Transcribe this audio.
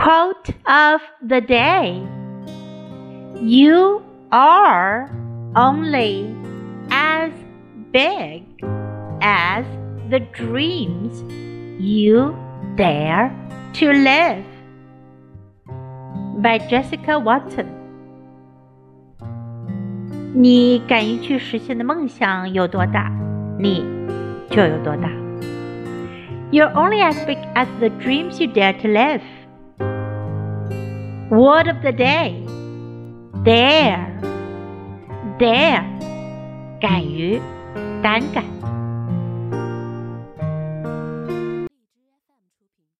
Quote of the day You are only as big as the dreams you dare to live. By Jessica Watson. 你敢于去实现的梦想有多大，你就有多大。You're only as big as the dreams you dare to live. Word of the day dare dare 敢于胆敢